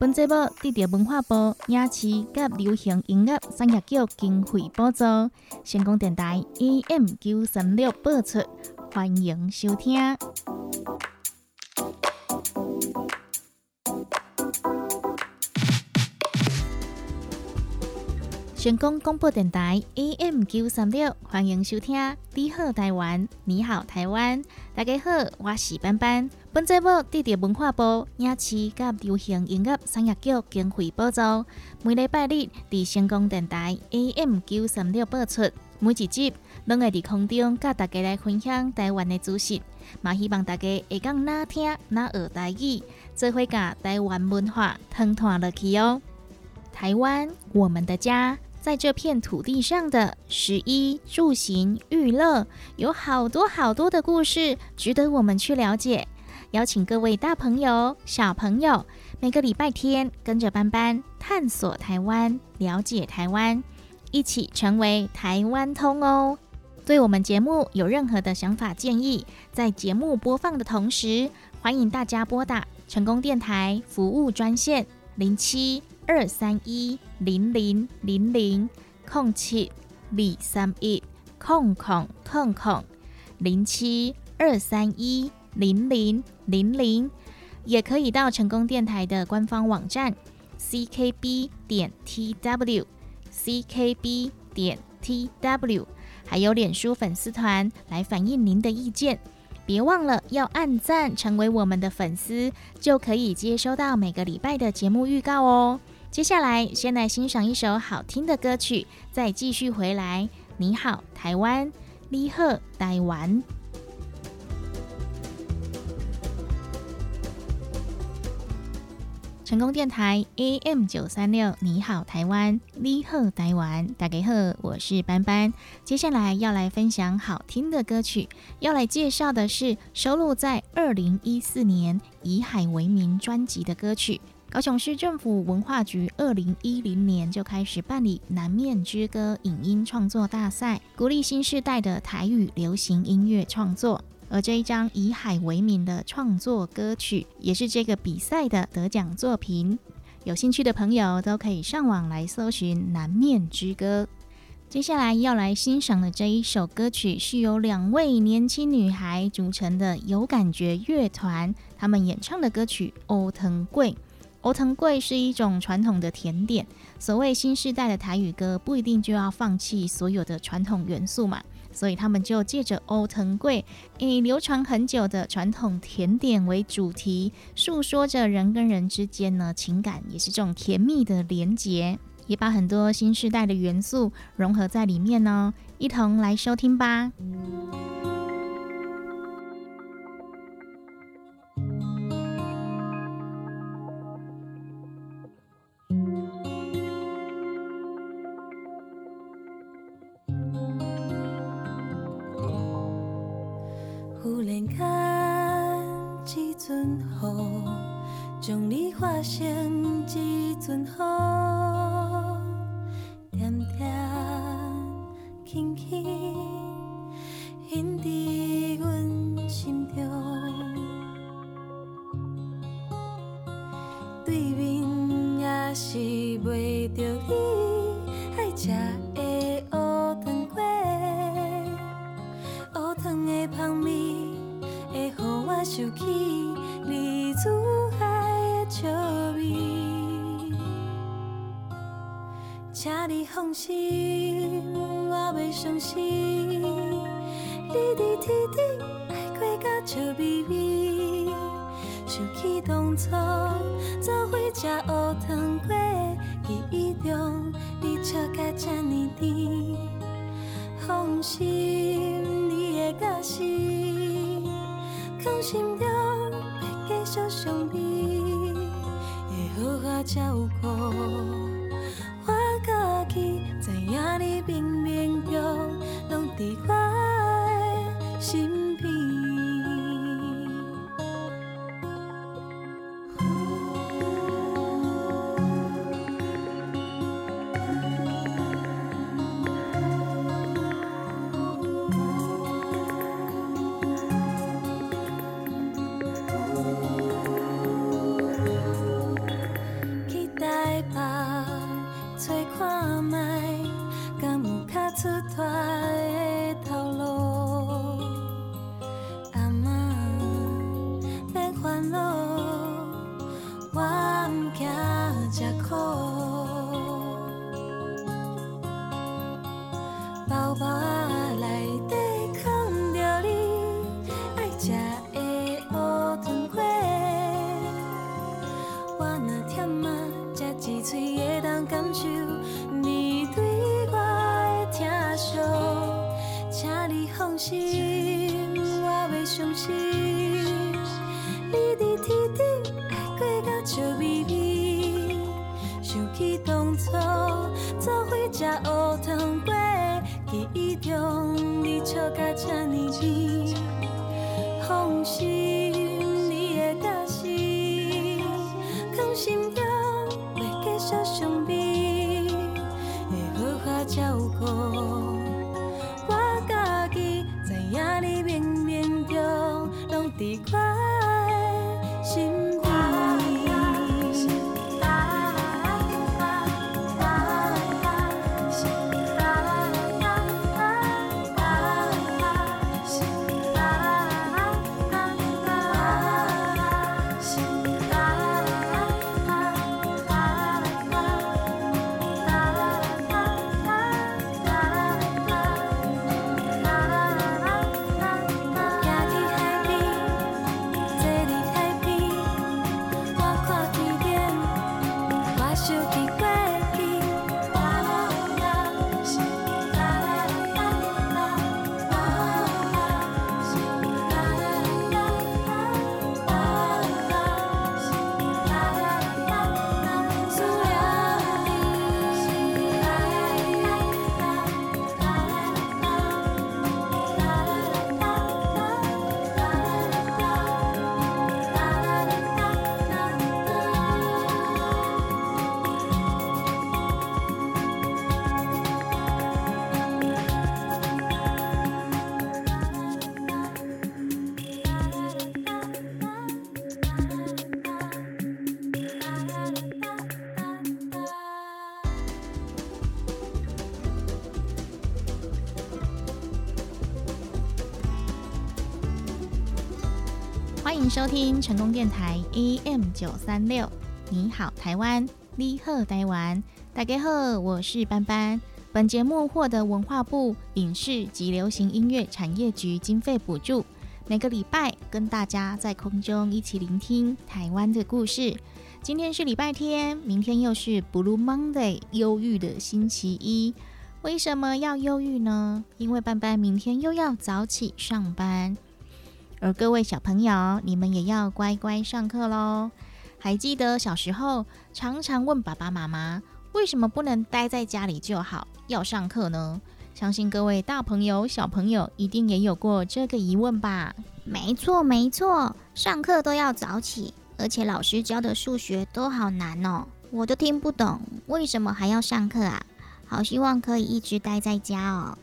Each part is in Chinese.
本节目得到文化部影视及流行音乐产业局经费补助，成功电台 AM 九三六播出，欢迎收听。成功广播电台 AM 九三六，欢迎收听。你好，台湾！你好，台湾！大家好，我是班班。本节目得到文化部影视及流行音乐产业局经费补助，每礼拜日伫成功电台 AM 九三六播出。每一集拢会伫空中甲大家来分享台湾的资讯，嘛希望大家会讲哪听哪学台语，做伙甲台湾文化通传落去哦。台湾，我们的家。在这片土地上的食衣住行娱乐，有好多好多的故事，值得我们去了解。邀请各位大朋友、小朋友，每个礼拜天跟着班班探索台湾，了解台湾，一起成为台湾通哦。对我们节目有任何的想法建议，在节目播放的同时，欢迎大家拨打成功电台服务专线零七。二三一零零零零空七二三一空空空空零七二三一零零零零，也可以到成功电台的官方网站 ckb 点 tw ckb 点 tw，还有脸书粉丝团来反映您的意见。别忘了要按赞，成为我们的粉丝，就可以接收到每个礼拜的节目预告哦。接下来，先来欣赏一首好听的歌曲，再继续回来。你好，台湾，你好，台湾。成功电台 AM 九三六，你好，台湾，你好，台湾。大家好，我是班班。接下来要来分享好听的歌曲，要来介绍的是收录在二零一四年《以海为名》专辑的歌曲。高雄市政府文化局二零一零年就开始办理南面之歌影音创作大赛，鼓励新时代的台语流行音乐创作。而这一张以海为名的创作歌曲，也是这个比赛的得奖作品。有兴趣的朋友都可以上网来搜寻南面之歌。接下来要来欣赏的这一首歌曲，是由两位年轻女孩组成的有感觉乐团，他们演唱的歌曲《欧藤贵》。欧藤贵是一种传统的甜点。所谓新时代的台语歌，不一定就要放弃所有的传统元素嘛，所以他们就借着欧藤贵以流传很久的传统甜点为主题，诉说着人跟人之间呢情感，也是这种甜蜜的连结，也把很多新时代的元素融合在里面呢。一同来收听吧。就连看一阵雨，将你化成一阵雨。收听成功电台 AM 九三六，你好台湾，你好台湾，大家好，我是班班。本节目获得文化部影视及流行音乐产业局经费补助，每个礼拜跟大家在空中一起聆听台湾的故事。今天是礼拜天，明天又是 Blue Monday，忧郁的星期一。为什么要忧郁呢？因为班班明天又要早起上班。而各位小朋友，你们也要乖乖上课喽。还记得小时候常常问爸爸妈妈，为什么不能待在家里就好，要上课呢？相信各位大朋友、小朋友一定也有过这个疑问吧？没错，没错，上课都要早起，而且老师教的数学都好难哦，我都听不懂，为什么还要上课啊？好希望可以一直待在家哦。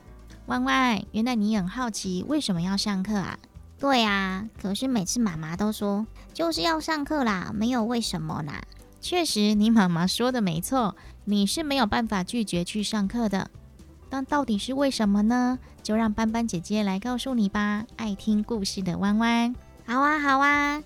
弯弯，原来你很好奇为什么要上课啊？对啊，可是每次妈妈都说就是要上课啦，没有为什么啦。确实，你妈妈说的没错，你是没有办法拒绝去上课的。但到底是为什么呢？就让斑斑姐姐来告诉你吧。爱听故事的弯弯，好啊，好啊。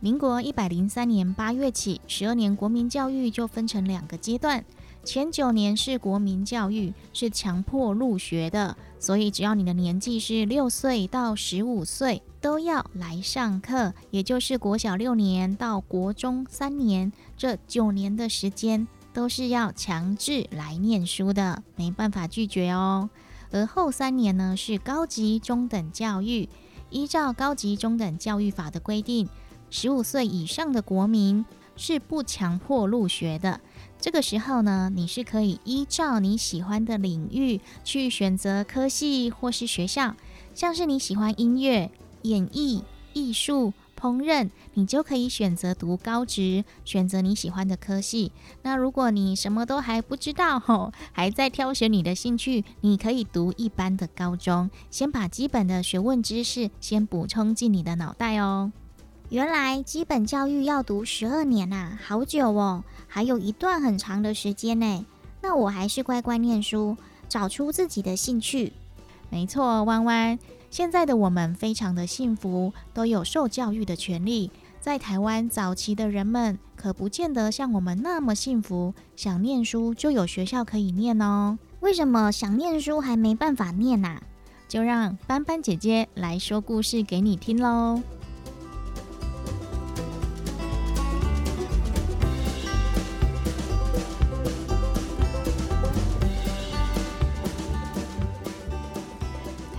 民国一百零三年八月起，十二年国民教育就分成两个阶段。前九年是国民教育，是强迫入学的，所以只要你的年纪是六岁到十五岁，都要来上课。也就是国小六年到国中三年，这九年的时间都是要强制来念书的，没办法拒绝哦。而后三年呢是高级中等教育，依照高级中等教育法的规定，十五岁以上的国民是不强迫入学的。这个时候呢，你是可以依照你喜欢的领域去选择科系或是学校，像是你喜欢音乐、演艺、艺术、烹饪，你就可以选择读高职，选择你喜欢的科系。那如果你什么都还不知道吼，还在挑选你的兴趣，你可以读一般的高中，先把基本的学问知识先补充进你的脑袋哦。原来基本教育要读十二年啊，好久哦，还有一段很长的时间呢。那我还是乖乖念书，找出自己的兴趣。没错，弯弯，现在的我们非常的幸福，都有受教育的权利。在台湾早期的人们，可不见得像我们那么幸福，想念书就有学校可以念哦。为什么想念书还没办法念啊？就让斑斑姐姐来说故事给你听喽。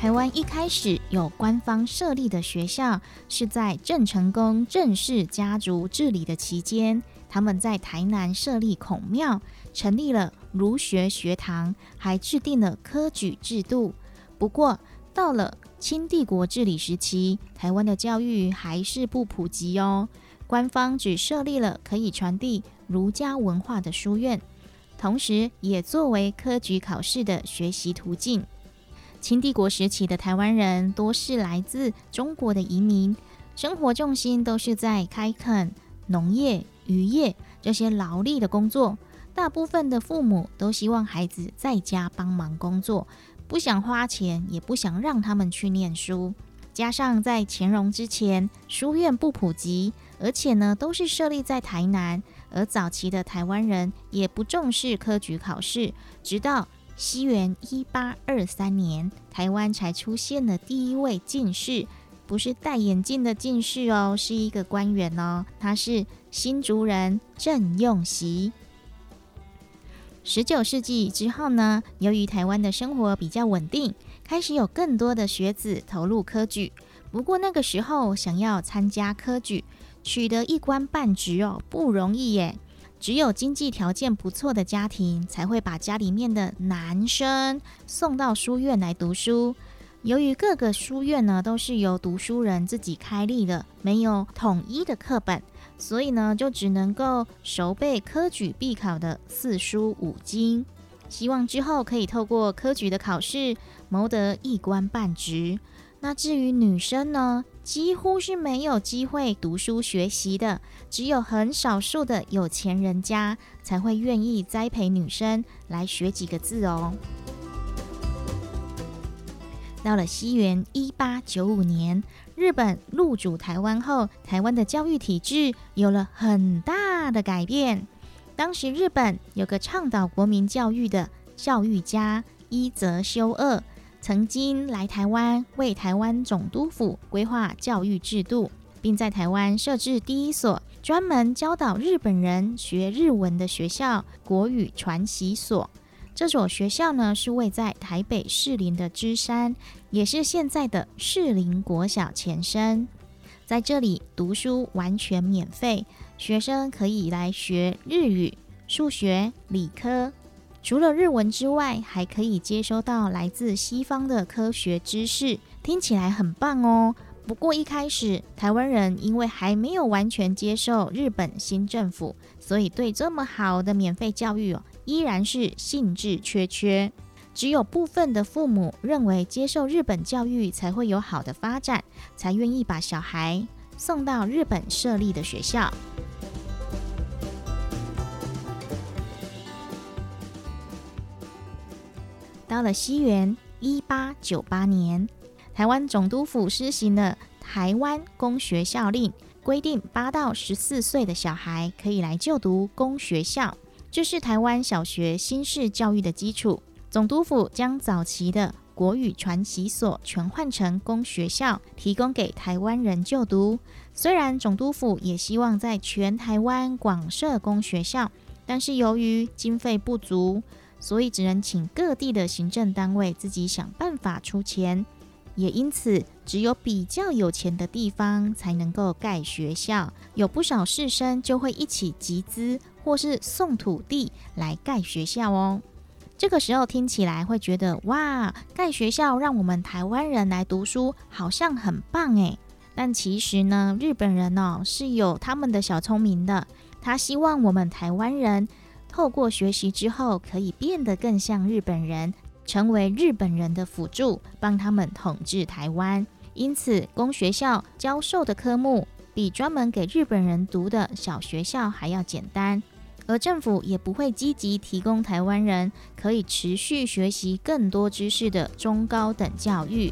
台湾一开始有官方设立的学校，是在郑成功郑氏家族治理的期间，他们在台南设立孔庙，成立了儒学学堂，还制定了科举制度。不过，到了清帝国治理时期，台湾的教育还是不普及哦。官方只设立了可以传递儒家文化的书院，同时也作为科举考试的学习途径。清帝国时期的台湾人多是来自中国的移民，生活重心都是在开垦农业、渔业这些劳力的工作。大部分的父母都希望孩子在家帮忙工作，不想花钱，也不想让他们去念书。加上在乾隆之前，书院不普及，而且呢都是设立在台南，而早期的台湾人也不重视科举考试，直到。西元一八二三年，台湾才出现了第一位进士，不是戴眼镜的进士哦，是一个官员哦，他是新竹人郑用锡。十九世纪之后呢，由于台湾的生活比较稳定，开始有更多的学子投入科举。不过那个时候，想要参加科举，取得一官半职哦，不容易耶。只有经济条件不错的家庭才会把家里面的男生送到书院来读书。由于各个书院呢都是由读书人自己开立的，没有统一的课本，所以呢就只能够熟背科举必考的四书五经，希望之后可以透过科举的考试谋得一官半职。那至于女生呢，几乎是没有机会读书学习的，只有很少数的有钱人家才会愿意栽培女生来学几个字哦。到了西元一八九五年，日本入主台湾后，台湾的教育体制有了很大的改变。当时日本有个倡导国民教育的教育家伊泽修二。曾经来台湾为台湾总督府规划教育制度，并在台湾设置第一所专门教导日本人学日文的学校——国语传习所。这所学校呢，是位在台北士林的芝山，也是现在的士林国小前身。在这里读书完全免费，学生可以来学日语、数学、理科。除了日文之外，还可以接收到来自西方的科学知识，听起来很棒哦。不过一开始，台湾人因为还没有完全接受日本新政府，所以对这么好的免费教育哦，依然是兴致缺缺。只有部分的父母认为接受日本教育才会有好的发展，才愿意把小孩送到日本设立的学校。到了西元一八九八年，台湾总督府施行了台湾公学校令，规定八到十四岁的小孩可以来就读公学校，这是台湾小学新式教育的基础。总督府将早期的国语传习所全换成公学校，提供给台湾人就读。虽然总督府也希望在全台湾广设公学校，但是由于经费不足。所以只能请各地的行政单位自己想办法出钱，也因此只有比较有钱的地方才能够盖学校。有不少士绅就会一起集资或是送土地来盖学校哦。这个时候听起来会觉得哇，盖学校让我们台湾人来读书好像很棒诶。但其实呢，日本人哦是有他们的小聪明的，他希望我们台湾人。透过学习之后，可以变得更像日本人，成为日本人的辅助，帮他们统治台湾。因此，公学校教授的科目比专门给日本人读的小学校还要简单。而政府也不会积极提供台湾人可以持续学习更多知识的中高等教育。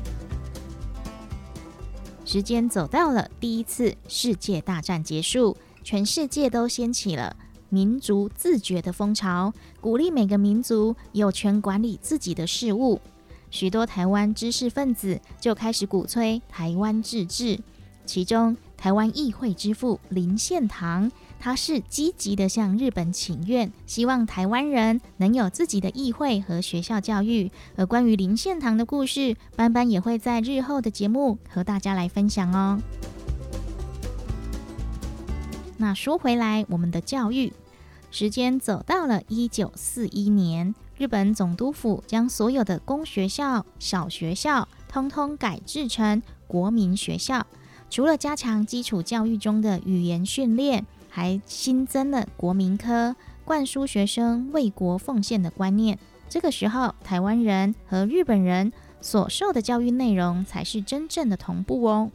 时间走到了第一次世界大战结束，全世界都掀起了民族自觉的风潮，鼓励每个民族有权管理自己的事务。许多台湾知识分子就开始鼓吹台湾自治，其中台湾议会之父林献堂。他是积极的向日本请愿，希望台湾人能有自己的议会和学校教育。而关于林献堂的故事，班班也会在日后的节目和大家来分享哦。那说回来，我们的教育时间走到了一九四一年，日本总督府将所有的公学校、小学校通通改制成国民学校，除了加强基础教育中的语言训练。还新增了国民科，灌输学生为国奉献的观念。这个时候，台湾人和日本人所受的教育内容才是真正的同步哦。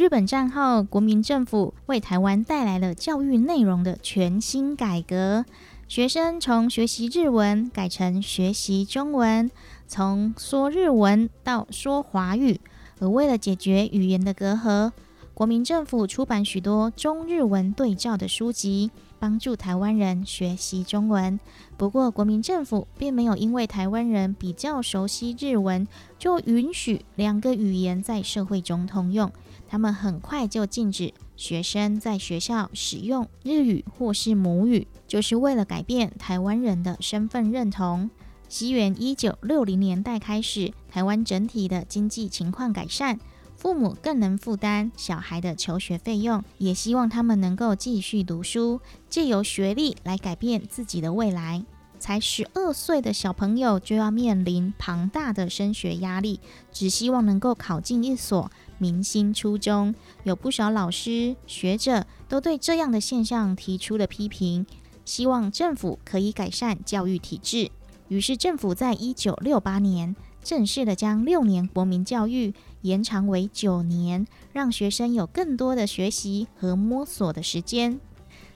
日本战后，国民政府为台湾带来了教育内容的全新改革，学生从学习日文改成学习中文，从说日文到说华语。而为了解决语言的隔阂，国民政府出版许多中日文对照的书籍，帮助台湾人学习中文。不过，国民政府并没有因为台湾人比较熟悉日文，就允许两个语言在社会中通用。他们很快就禁止学生在学校使用日语或是母语，就是为了改变台湾人的身份认同。西元一九六零年代开始，台湾整体的经济情况改善。父母更能负担小孩的求学费用，也希望他们能够继续读书，借由学历来改变自己的未来。才十二岁的小朋友就要面临庞大的升学压力，只希望能够考进一所明星初中。有不少老师、学者都对这样的现象提出了批评，希望政府可以改善教育体制。于是，政府在一九六八年正式的将六年国民教育。延长为九年，让学生有更多的学习和摸索的时间。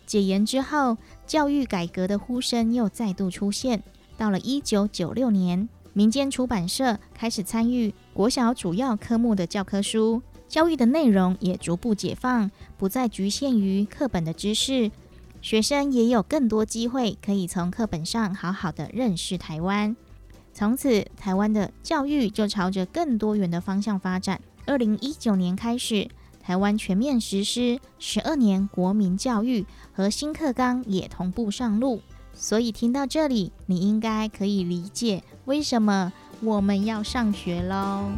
解严之后，教育改革的呼声又再度出现。到了一九九六年，民间出版社开始参与国小主要科目的教科书，教育的内容也逐步解放，不再局限于课本的知识，学生也有更多机会可以从课本上好好的认识台湾。从此，台湾的教育就朝着更多元的方向发展。二零一九年开始，台湾全面实施十二年国民教育，和新课纲也同步上路。所以听到这里，你应该可以理解为什么我们要上学喽。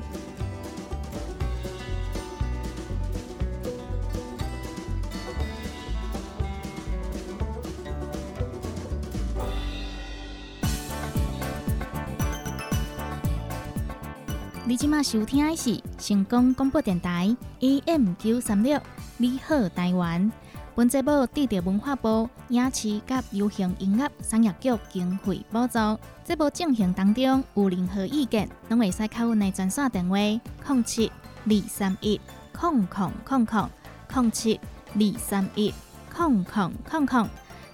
你今麦收听的是成功广播电台 AM 九三六，你好台湾。本节目得到文化部影视及流行音乐产业局经费补助。节目进行当中有任何意见，拢会使靠阮的专线电话：零七二三一空空空空零七二三一空空空空。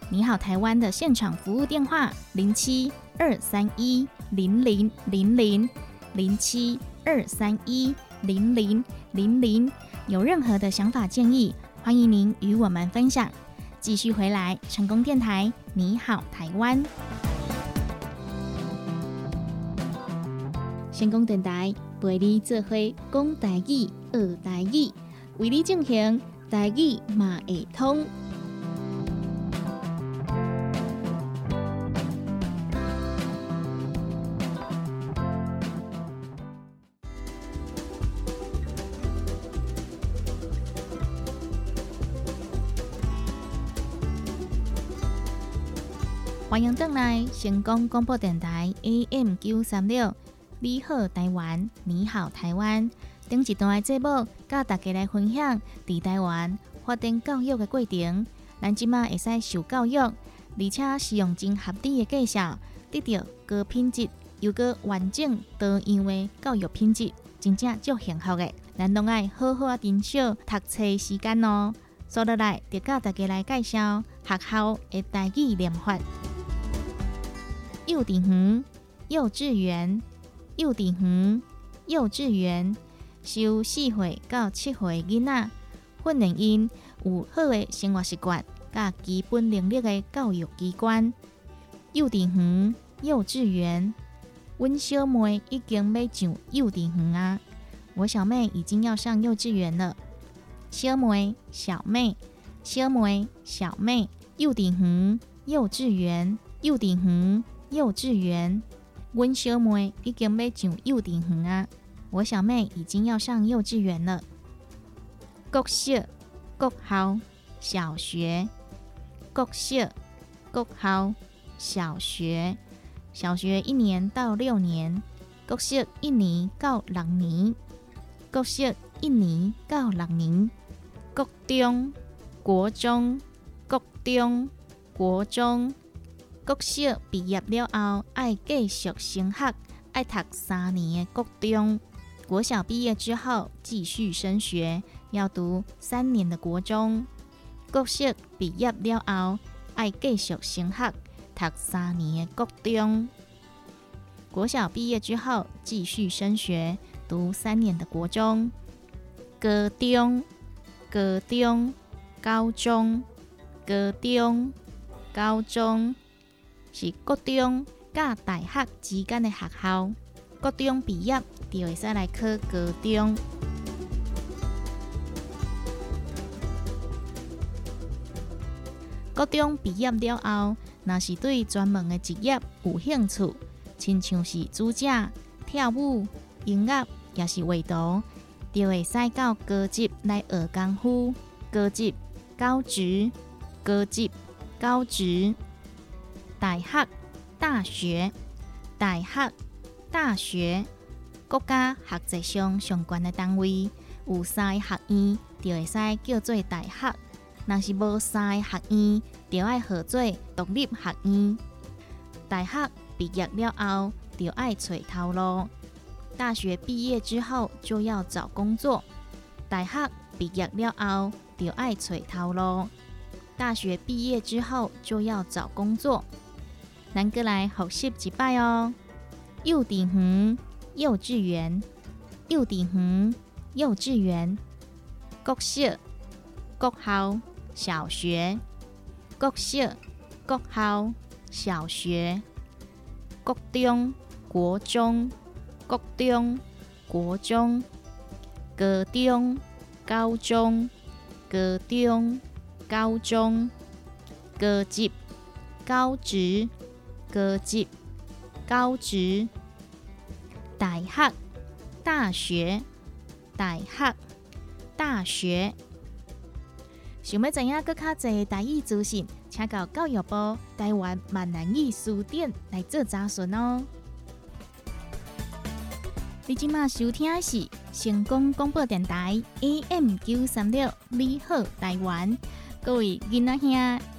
你好台湾的现场服务电话：零七二三一零零零零。零七二三一零零零零，有任何的想法建议，欢迎您与我们分享。继续回来，成功电台，你好，台湾。成功电台陪你做会讲台语、学台语，为你进行台语马会通。欢迎登来成功广播电台 AM 九三六，你好台湾，你好台湾。顶一段的节目，教大家来分享伫台湾发展教育的过程。咱即马会使受教育，而且是用真合理的介绍，得到高品质又个完整多样的教育品质，真正足幸福的。咱拢爱好好珍惜读册时间哦。所以来就教大家来介绍学校的台语念法。幼稚园、幼稚园、幼稚园、幼稚园，收四岁到七岁囡仔，训练因有好的生活习惯，甲基本能力的教育机关。幼稚园、幼稚园，阮小妹已经要上幼稚园啊！我小妹已经要上幼稚园了。小妹、小妹、小妹、小妹，幼稚园、幼稚园、幼稚园、幼稚园，阮小妹已经要上幼稚园啊！我小妹已经要上幼稚园了。国小、国校、小学，国小、国校。小学，小学一年到六年；国小一年到六年；国小一年到六年；国中、国中、国中、国中。国小毕业了后，爱继续升学，爱读三年的国中。国小毕业之后，继续升学，要读三年的国中。国小毕业了后，爱继续升学。读三年的国中，国小毕业之后继续升学，读三年的国中、高中、高中、高中、高中、高中是国中甲大学之间的学校。国中毕业就会使来考高中。高中毕业了后。若是对专门的职业有兴趣，亲像是煮食、跳舞、音乐，也是画图，就会使到高职来学功夫。高职、高职、高职、高职、大学、大学、大学、大学，国家学习上相关的单位有三个学院，就会使叫做大学。若是无三个学院，就要合做独立学院。大学毕业了后，就要找头路。大学毕业之后就要找工作。大学毕业了后，就要找头路。大学毕业之后就要找工作。咱过来复习一摆哦。幼稚园、幼稚园、幼稚园、幼稚园、国小、国校。小学、国小、国校、小学、国中、国中、国中、国中、高中、高中、高中、高中、高级、高职、高级、高职、大学、大学、大学、大学。想要知影更较侪台语资讯，请到教育部台湾闽南语书店来做查询哦。你今麦收听的是成功广播电台 AM 九三六，你好台湾，各位囡仔兄、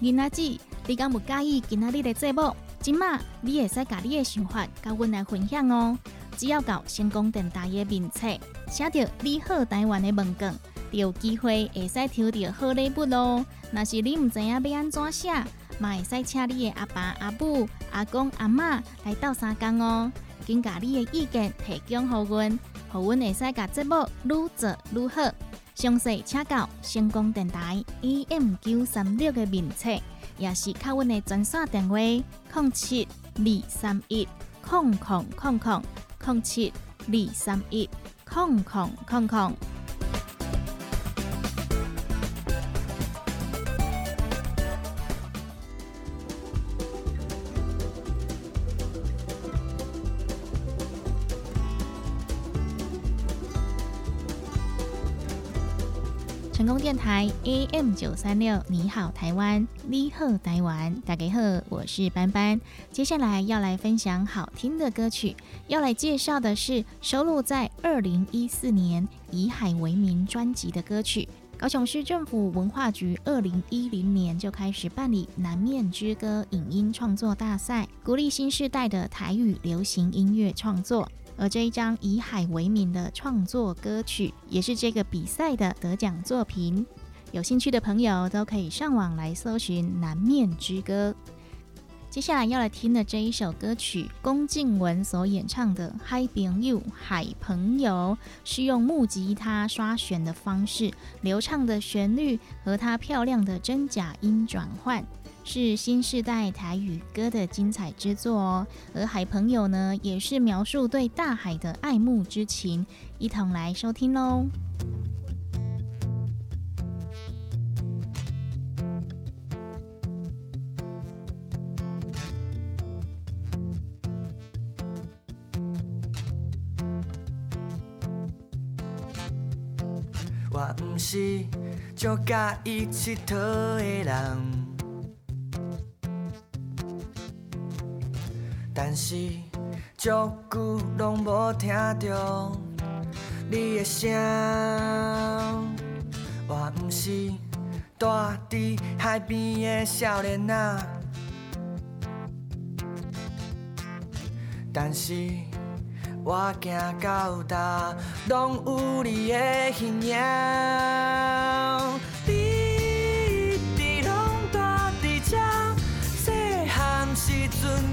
囡仔姊，你敢有介意今仔日的节目？今麦你会使甲你的想法甲阮来分享哦。只要到成功电台的名册，写着你好台湾的文稿。有机会会使抽到好礼物咯！若是你毋知影要安怎写，嘛会使请你的阿爸、阿母、阿公、阿妈来斗三工哦，紧甲你的意见提供互阮，互阮会使甲节目愈做愈好。详细请到成功电台 AM 九三六的名册，也是靠阮的专线电话：零七二三一零零零零零七二三一零零零零。电台 AM 九三六，你好台湾，你好台湾，大家好，我是班班。接下来要来分享好听的歌曲，要来介绍的是收录在二零一四年《以海为名》专辑的歌曲。高雄市政府文化局二零一零年就开始办理南面之歌影音创作大赛，鼓励新时代的台语流行音乐创作。而这一张以海为名的创作歌曲，也是这个比赛的得奖作品。有兴趣的朋友都可以上网来搜寻《南面之歌》。接下来要来听的这一首歌曲，龚静文所演唱的《海朋友》海朋友，是用木吉他刷弦的方式，流畅的旋律和它漂亮的真假音转换，是新时代台语歌的精彩之作哦。而《海朋友》呢，也是描述对大海的爱慕之情，一同来收听喽。我毋是足介意佚佗的人，但是足久拢无听着你的声。我毋是住伫海边的少年仔，但是。我行到达，拢有你的形影。你一直拢住伫这，细汉时阵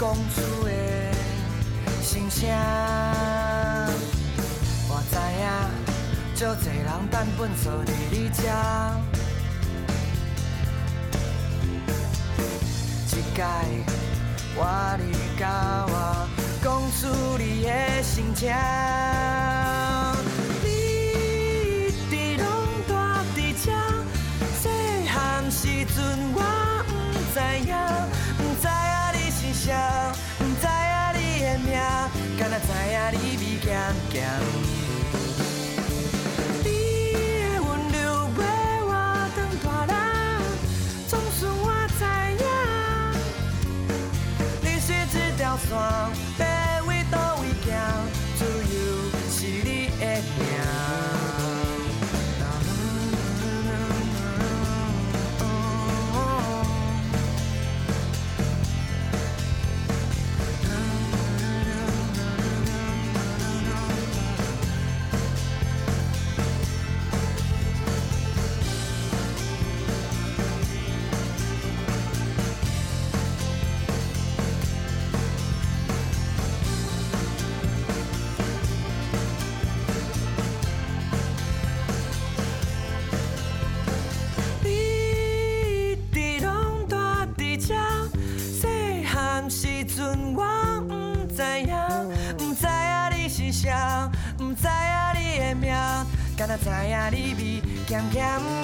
讲出的心声，我知影，足多人等本坐伫你这。一届我你甲我讲出你的心情，你一直拢住伫这，细汉时阵我毋知影。不知影你的名，敢若知影你味咸咸。味咸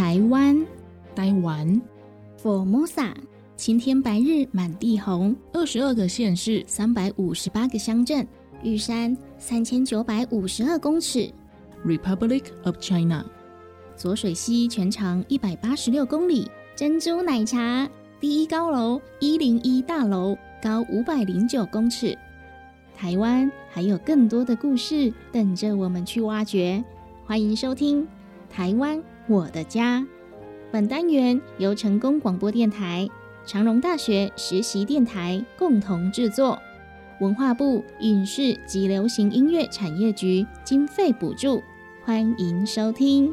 台湾，台湾，Formosa，晴天白日满地红，二十二个县市，三百五十八个乡镇，玉山三千九百五十二公尺，Republic of China。左水溪全长一百八十六公里，珍珠奶茶第一高楼一零一大楼高五百零九公尺。台湾还有更多的故事等着我们去挖掘，欢迎收听《台湾我的家》。本单元由成功广播电台、长荣大学实习电台共同制作，文化部影视及流行音乐产业局经费补助，欢迎收听。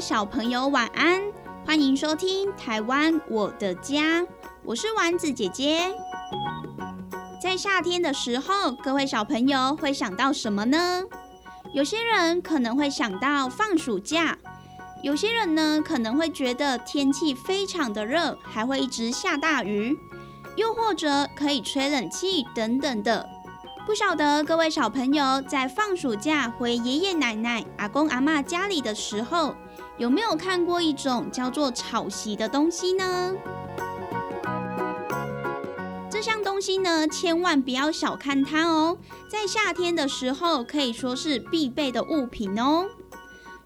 小朋友，晚安！欢迎收听《台湾我的家》，我是丸子姐姐。在夏天的时候，各位小朋友会想到什么呢？有些人可能会想到放暑假，有些人呢可能会觉得天气非常的热，还会一直下大雨，又或者可以吹冷气等等的。不晓得各位小朋友在放暑假回爷爷奶奶、阿公阿妈家里的时候，有没有看过一种叫做草席的东西呢？这项东西呢，千万不要小看它哦，在夏天的时候可以说是必备的物品哦。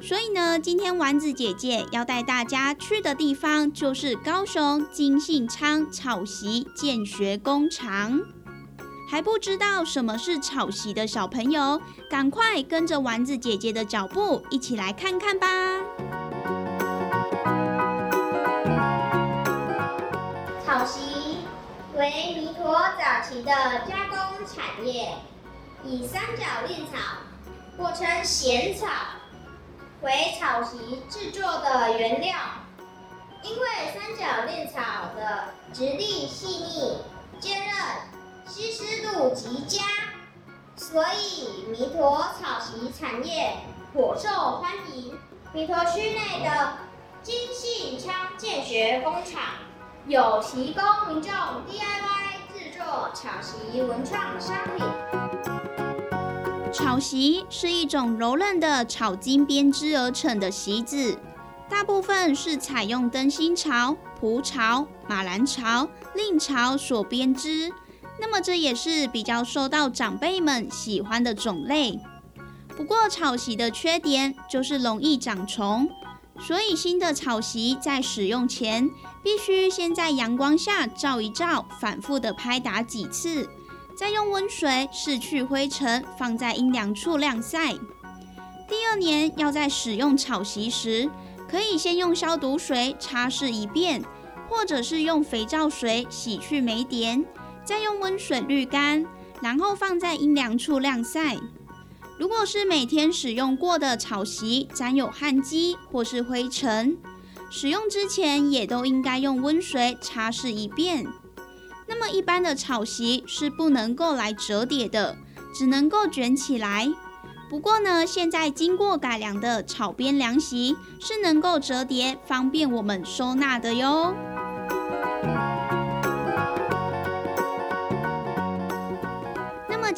所以呢，今天丸子姐姐要带大家去的地方就是高雄金信昌草席建学工厂。还不知道什么是草席的小朋友，赶快跟着丸子姐姐的脚步，一起来看看吧。草席为弥陀早期的加工产业，以三角蔺草或称咸草为草席制作的原料。因为三角蔺草的质地细腻、坚韧。吸湿度极佳，所以弥陀草席产业颇受欢迎。弥陀区内的金信昌建学工厂有提供民众 DIY 制作草席文创商品。草席是一种柔韧的草茎编织而成的席子，大部分是采用灯芯草、蒲草、马兰草、令草所编织。那么这也是比较受到长辈们喜欢的种类。不过草席的缺点就是容易长虫，所以新的草席在使用前必须先在阳光下照一照，反复的拍打几次，再用温水拭去灰尘，放在阴凉处晾晒。第二年要在使用草席时，可以先用消毒水擦拭一遍，或者是用肥皂水洗去霉点。再用温水滤干，然后放在阴凉处晾晒。如果是每天使用过的草席沾有汗迹或是灰尘，使用之前也都应该用温水擦拭一遍。那么一般的草席是不能够来折叠的，只能够卷起来。不过呢，现在经过改良的草编凉席是能够折叠，方便我们收纳的哟。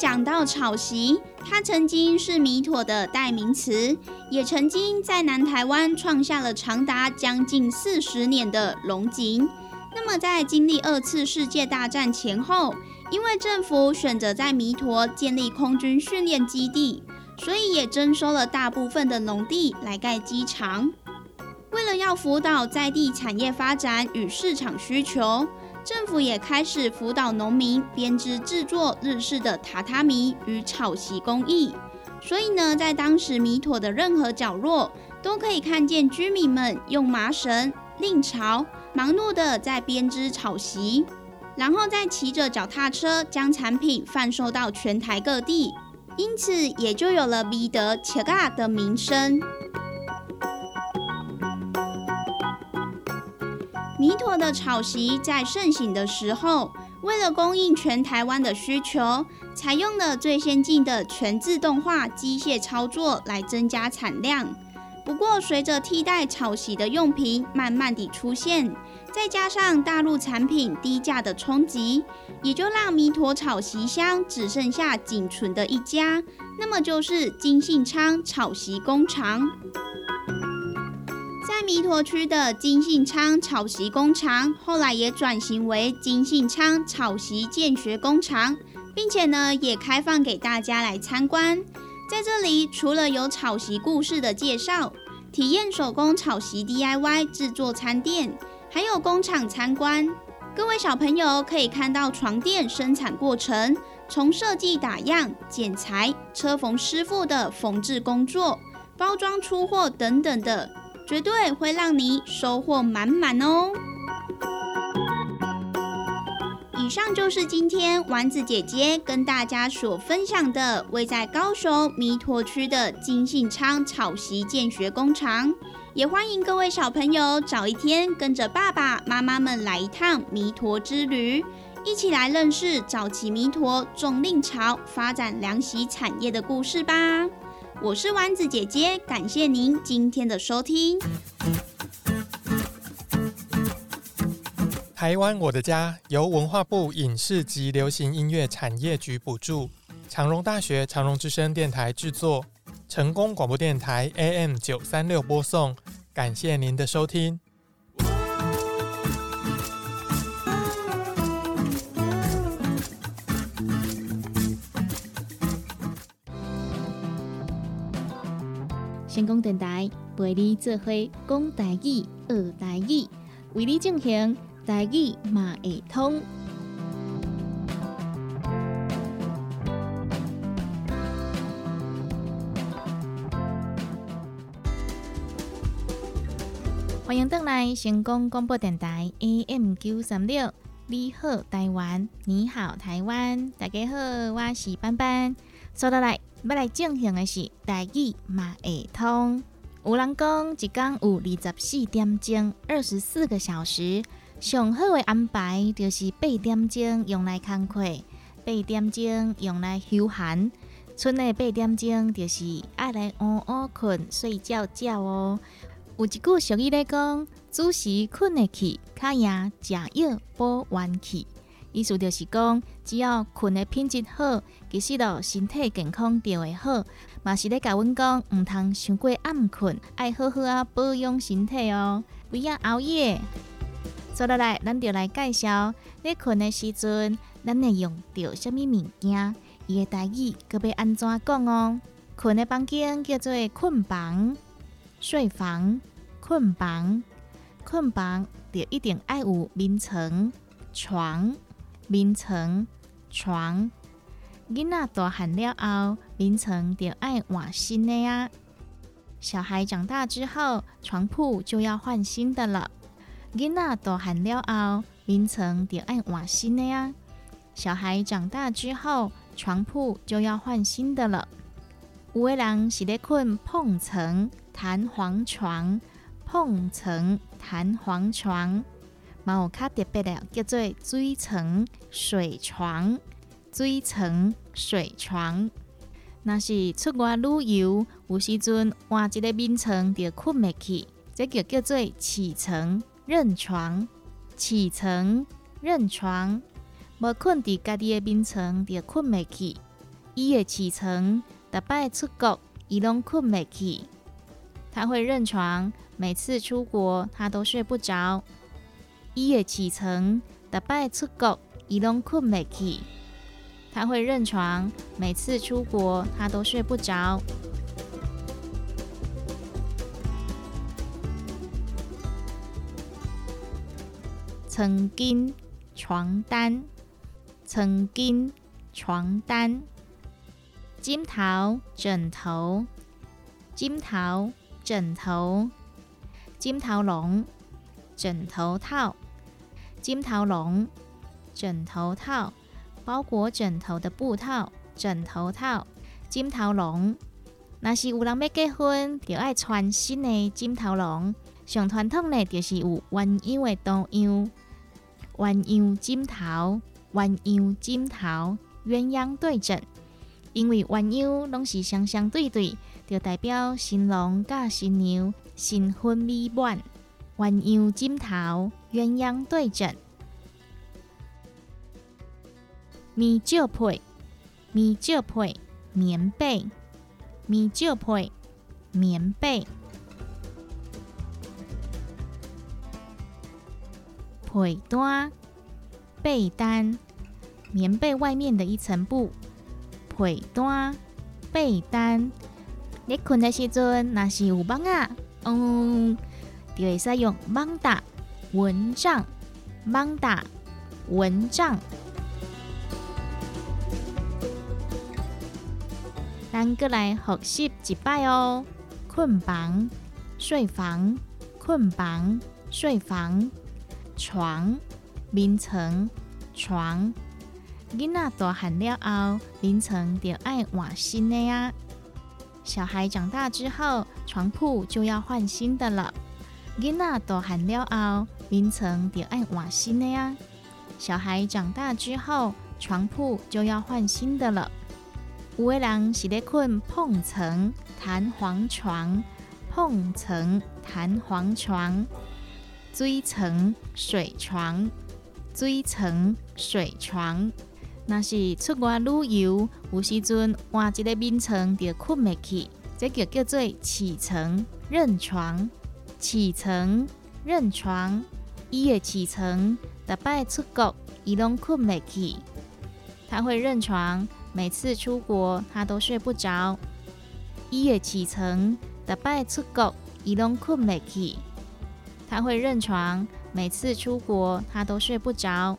讲到草席，它曾经是弥陀的代名词，也曾经在南台湾创下了长达将近四十年的龙井。那么，在经历二次世界大战前后，因为政府选择在弥陀建立空军训练基地，所以也征收了大部分的农地来盖机场。为了要辅导在地产业发展与市场需求。政府也开始辅导农民编织制作日式的榻榻米与草席工艺，所以呢，在当时米妥的任何角落，都可以看见居民们用麻绳、令草，忙碌的在编织草席，然后再骑着脚踏车将产品贩售到全台各地，因此也就有了米德切嘎的名声。弥陀的草席在盛行的时候，为了供应全台湾的需求，采用了最先进的全自动化机械操作来增加产量。不过，随着替代草席的用品慢慢地出现，再加上大陆产品低价的冲击，也就让弥陀草席箱只剩下仅存的一家，那么就是金信昌草席工厂。在弥陀区的金信昌草席工厂，后来也转型为金信昌草席建学工厂，并且呢，也开放给大家来参观。在这里，除了有草席故事的介绍，体验手工草席 DIY 制作餐垫。还有工厂参观，各位小朋友可以看到床垫生产过程，从设计、打样、剪裁、车缝师傅的缝制工作、包装出货等等的，绝对会让你收获满满哦。以上就是今天丸子姐姐跟大家所分享的，位在高雄弥陀区的金信昌草席建学工厂。也欢迎各位小朋友找一天跟着爸爸妈妈们来一趟弥陀之旅，一起来认识早期弥陀种令潮发展凉席产业的故事吧。我是丸子姐姐，感谢您今天的收听。台湾我的家由文化部影视及流行音乐产业局补助，长荣大学长荣之声电台制作。成功广播电台 AM 九三六播送，感谢您的收听。成功电台陪你做伙讲台语、学台语，为你进行台语嘛会通。欢迎登来成功广播电台 AM 九三六，你好台湾，你好台湾，大家好，我是班班。说到来，要来进行的是台语马会通。有人讲一天有二十四点钟，二十四个小时，上好的安排就是八点钟用来工课，八点钟用来休闲，剩的八点钟就是爱来午午困睡觉觉哦。有一句俗语咧讲：“子时困得去，卡夜食药补元气。”意思就是讲，只要困的品质好，其实咯身体健康就会好。嘛是咧甲阮讲，毋通伤过暗困，爱好好啊保养身体哦，不要熬夜。接落来，咱就来介绍咧困的时阵，咱会用到什物物件？伊的代语可要安怎讲哦？困的房间叫做困房。睡房、困房、困房，就一定爱有眠床、床、眠床、床。囡仔大汉了后，眠床就爱换新的呀。小孩长大之后，床铺就要换新的了。囡仔大汉了后，眠床就爱换新的呀。小孩长大之后，床铺就要换新的了。有的人是咧困碰床。弹簧床、碰床、弹簧床，嘛有较特别的叫做水床、水床、水床、水床。若是出外旅游，有时阵换一个眠床就困袂去，这就叫做起床、认床、起床、认床。无困伫家己的眠床就困袂去，伊的起床，逐摆出国伊拢困袂去。他会认床，每次出国他都睡不着。一夜启程，打败出国，伊拢困袂去。他会认床，每次出国他都睡不着。曾经床单，曾经床单，金桃枕头，金桃。枕头，金头龙，枕头套，金头龙，枕头套，包裹枕头的布套，枕头套，金头龙。若是有人要结婚，就爱穿新的金头龙。上传统呢，就是有鸳鸯的图样，鸳鸯金头，鸳鸯金头，鸳鸯对枕。因为鸳鸯拢是双双对对。就代表新郎甲新娘新婚美满，鸳鸯枕头，鸳鸯对枕。棉照被，棉照被，棉被，棉照被，棉被。被单，被单，棉被外面的一层布。被单，被单。你困的时阵，若是有蚊啊，嗯，就会使用蚊打蚊帐，蚊打蚊帐。咱过来学习一摆哦。困房、睡房、困房、睡房。床，眠床，床。囡仔大汉了后，眠床就爱换新的呀。小孩长大之后，床铺就要换新的了。囡仔大汉了后，眠床就爱换新的呀。小孩长大之后，床铺就要换新的了。有的人是咧困碰层弹簧床，碰层弹簧床。水床、水床、水床、水床，若是出外旅游，有时阵换一个眠床就困袂去，这就叫做起床、认床、起床、认床。伊会起床，逐摆出国，伊拢困袂去。他会认床，每次出国他都睡不着。伊会起床，逐摆出国，伊拢困袂去。他会认床，每次出国他都睡不着。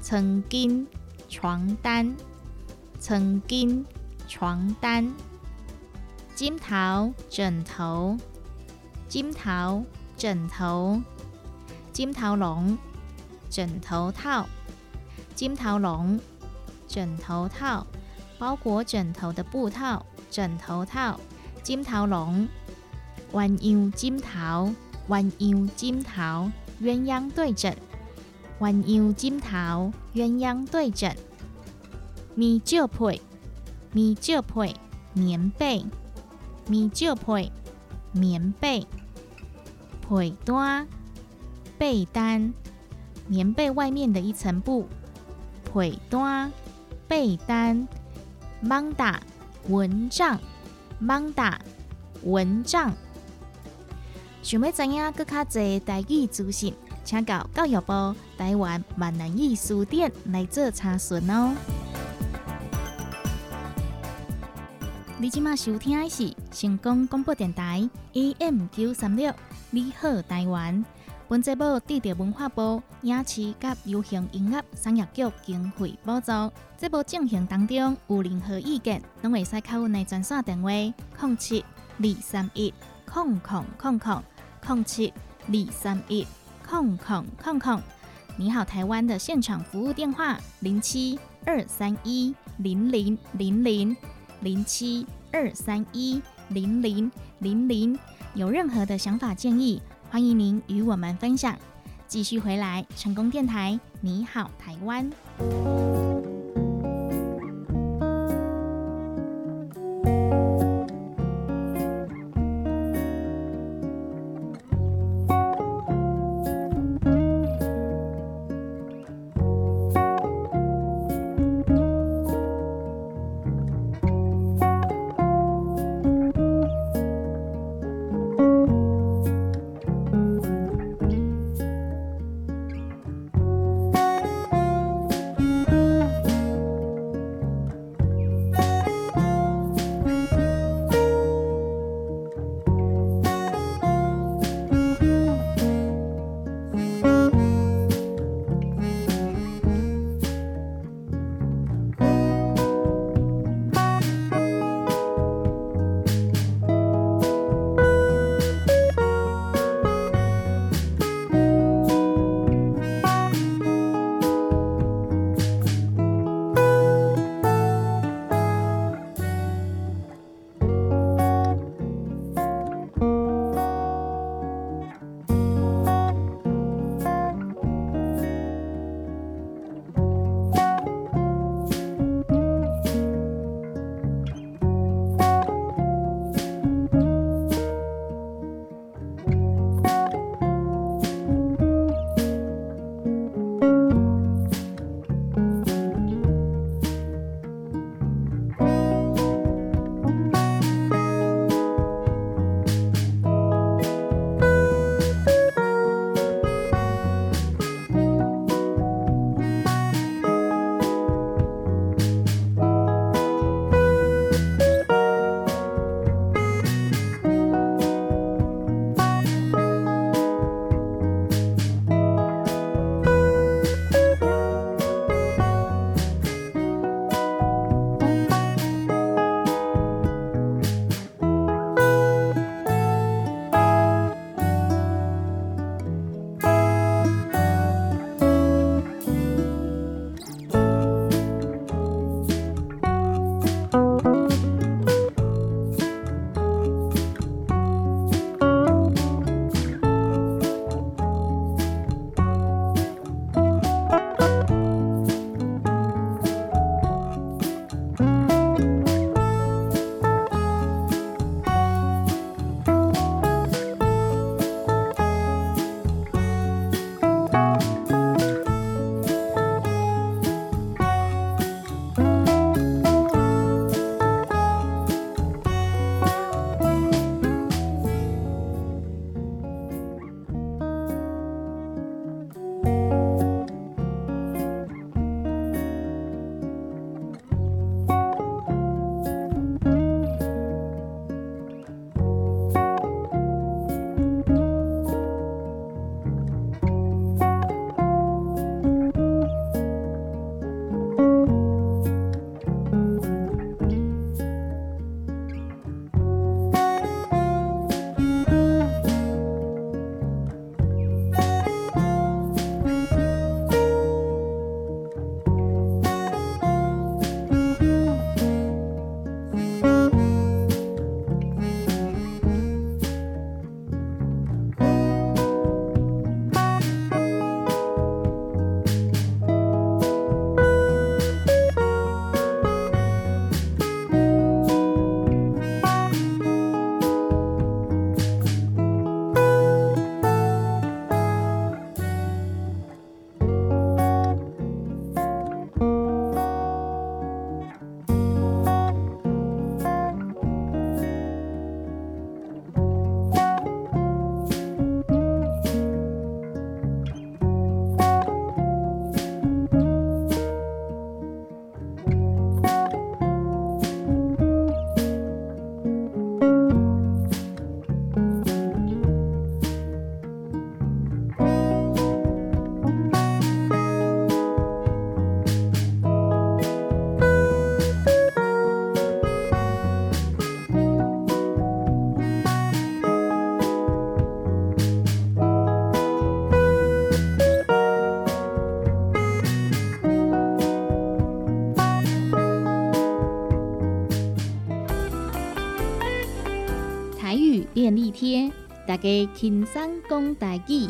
曾经床单，曾经床单。金桃枕头，金桃枕头。金桃笼枕头套，金桃笼枕头套。包裹枕头的布套，枕头套。金桃笼，弯腰金桃。弯腰金桃，鸳鸯对枕。弯腰金桃，鸳鸯对枕。棉照被，棉照被，棉被。棉照被，棉被。被单，被单，棉被外面的一层布。被单，被单。蚊打，蚊帐，蚊打，蚊帐。想要知影更较侪台语资讯，请到教育部台湾闽南语书店来做查询哦。你即马收听的是成功广播电台 AM 九三六，你好台湾。本节目得到文化部影视及流行音乐产业局经费补助。节目进行当中有任何意见，拢会使靠阮的专线电话：零七二三一空空空空。空七二三一空空空空，你好，台湾的现场服务电话零七二三一零零零零零七二三一零零零零，有任何的想法建议，欢迎您与我们分享。继续回来，成功电台，你好，台湾。家轻松讲大语。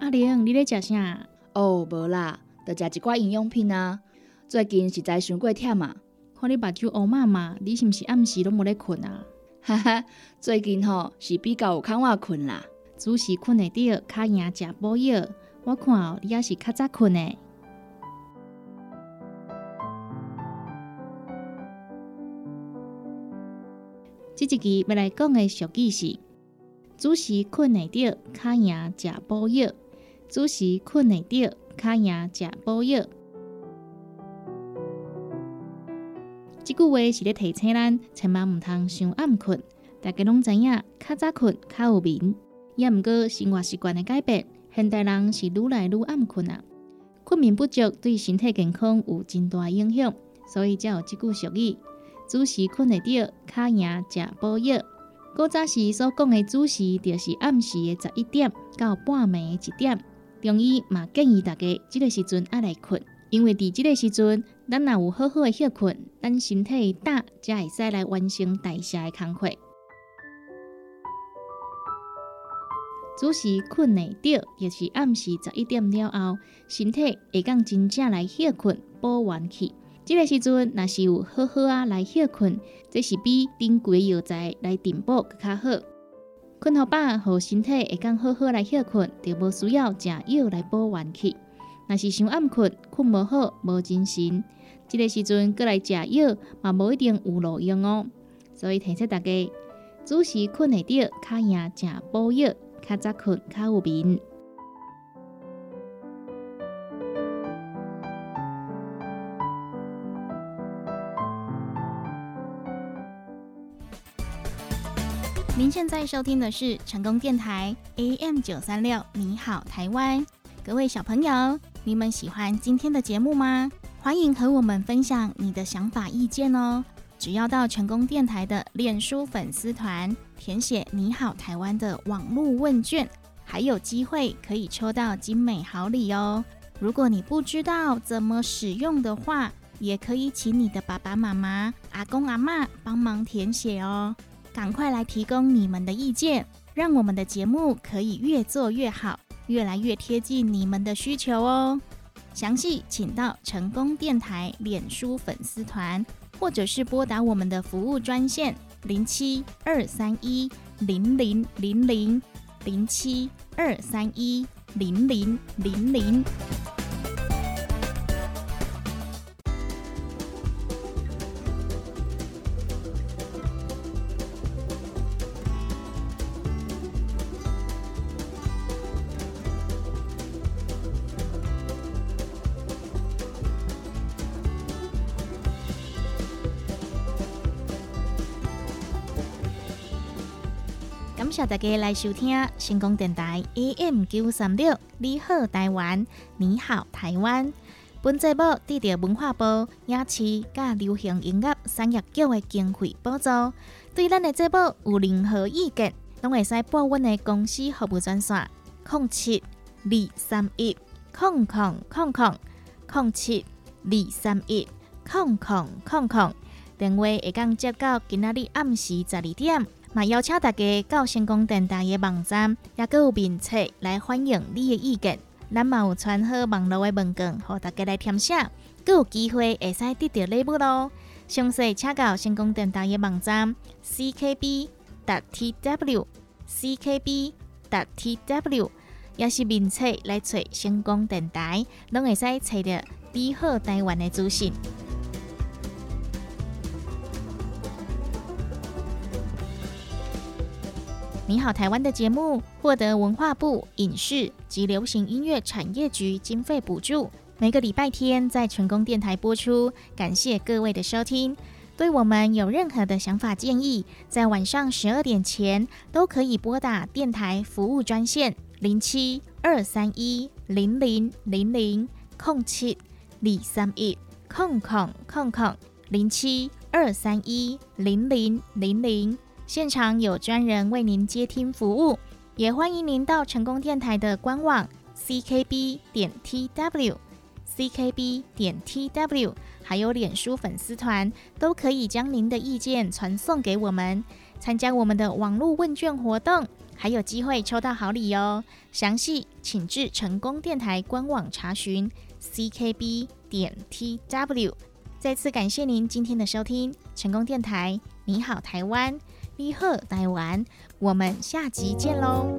阿玲，你咧食啥？哦，无啦，就食一寡营养品啊。最近实在伤过忝啊，看你目睭乌嘛嘛，你是毋是暗时拢无咧困啊？哈哈，最近吼是比较有空我困啦。主时困会着，较赢食补药。我看哦，你也是较早困的。即一期要来讲的俗语是：主时困会着，较赢食补药。主时困会着，较赢食补药。即句话是咧提醒咱，千万毋通伤暗困。大家拢知影，较早困较有眠。也毋过生活习惯的改变，现代人是愈来愈暗困啊。困眠不足对身体健康有真大影响，所以才有即句俗语：主时困会着，较赢食补药。古早时所讲的主时，就是暗时的十一点到半暝一点。中医嘛建议大家即个时阵爱来困，因为伫即个时阵，咱若有好好的休困，咱身体胆才会使来完成代谢的工作。主时困会着，就是暗时十一点了后，身体会当真正来休困补元气。即个时阵，若是有好好啊来休困，这是比顶几药材来填补更较好。困好饱，互身体会当好好来休困，就无需要食药来补元气。若是伤暗困，困无好，无精神，即个时阵过来食药，嘛无一定有路用哦。所以提醒大家，主时困会着，较赢食补药。较早困较有眠。您现在收听的是成功电台 AM 九三六，你好台湾，各位小朋友，你们喜欢今天的节目吗？欢迎和我们分享你的想法意见哦。只要到成功电台的脸书粉丝团填写“你好台湾”的网络问卷，还有机会可以抽到精美好礼哦。如果你不知道怎么使用的话，也可以请你的爸爸妈妈、阿公阿妈帮忙填写哦。赶快来提供你们的意见，让我们的节目可以越做越好，越来越贴近你们的需求哦。详细请到成功电台脸书粉丝团。或者是拨打我们的服务专线零七二三一零零零零零七二三一零零零零。大家来收听成功电台 AM 九三六，你好台湾，你好台湾。本节目得到文化部影视甲流行音乐产业局的经费补助。对咱的节目有任何意见，拢会使拨阮的公司服务专线：零七二三一空空空空零七二三一空空空空。电话会讲接到今仔日暗时十二点。嘛，邀请大家到成功电台的网站，也佮有面册来欢迎你的意见。咱嘛有传好网络的文件，和大家来填写，佮有机会会使得到礼物咯。详细请到成功电台的网站 ckb. tw ckb. tw，也是面册来找成功电台，拢会使找到美好台湾的资讯。你好，台湾的节目获得文化部影视及流行音乐产业局经费补助，每个礼拜天在成功电台播出。感谢各位的收听。对我们有任何的想法建议，在晚上十二点前都可以拨打电台服务专线零七二三一零零零零空七二三一空空空空零七二三一零零零零，现场有专人为您接听服务。也欢迎您到成功电台的官网 ckb 点 tw ckb 点 tw，还有脸书粉丝团，都可以将您的意见传送给我们，参加我们的网络问卷活动，还有机会抽到好礼哦。详细请至成功电台官网查询 ckb 点 tw。再次感谢您今天的收听，成功电台，你好台湾，你好台湾，我们下集见喽。